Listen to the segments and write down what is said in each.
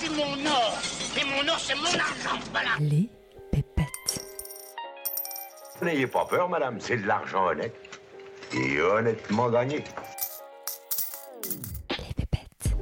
c'est mon or. Et mon or, c'est mon argent. Voilà. Les pépettes. N'ayez pas peur, madame, c'est de l'argent honnête. Et honnêtement gagné. Les pépettes.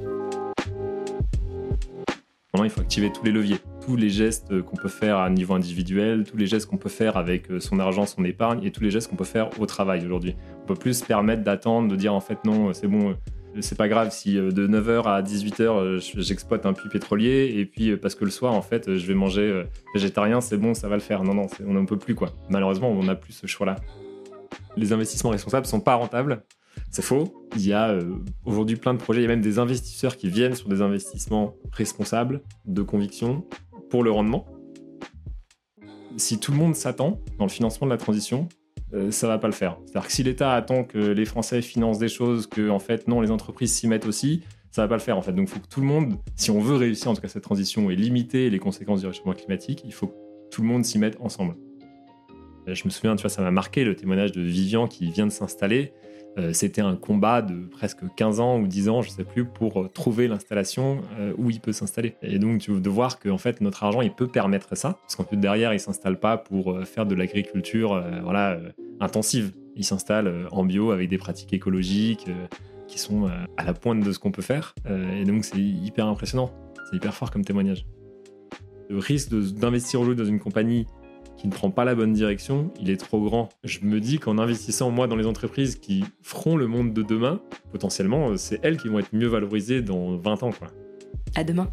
Maintenant, il faut activer tous les leviers, tous les gestes qu'on peut faire à niveau individuel, tous les gestes qu'on peut faire avec euh, son argent, son épargne, et tous les gestes qu'on peut faire au travail aujourd'hui. On peut plus se permettre d'attendre, de dire en fait non, c'est bon, euh, c'est pas grave si euh, de 9h à 18h j'exploite un puits pétrolier, et puis parce que le soir en fait je vais manger végétarien, c'est bon, ça va le faire. Non, non, on n'en peut plus quoi. Malheureusement, on n'a plus ce choix-là. Les investissements responsables sont pas rentables. C'est faux. Il y a euh, aujourd'hui plein de projets. Il y a même des investisseurs qui viennent sur des investissements responsables, de conviction, pour le rendement. Si tout le monde s'attend dans le financement de la transition, euh, ça va pas le faire. C'est-à-dire que si l'État attend que les Français financent des choses, que en fait non, les entreprises s'y mettent aussi, ça va pas le faire en fait. Donc il faut que tout le monde, si on veut réussir en tout cas cette transition et limiter les conséquences du réchauffement climatique, il faut que tout le monde s'y mette ensemble. Euh, Je me souviens, tu vois, ça m'a marqué le témoignage de Vivian qui vient de s'installer. Euh, C'était un combat de presque 15 ans ou 10 ans, je sais plus, pour euh, trouver l'installation euh, où il peut s'installer. Et donc, tu de voir que en fait, notre argent, il peut permettre ça, parce qu'en plus derrière, il s'installe pas pour faire de l'agriculture, voilà, intensive. Il s'installe en bio avec des pratiques écologiques qui sont à la pointe de ce qu'on peut faire. Et donc, c'est hyper impressionnant. C'est hyper fort comme témoignage. Le risque d'investir aujourd'hui dans une compagnie qui ne prend pas la bonne direction, il est trop grand. Je me dis qu'en investissant moi dans les entreprises qui feront le monde de demain, potentiellement, euh, c'est elles qui vont être mieux valorisées dans 20 ans. Quoi. À demain.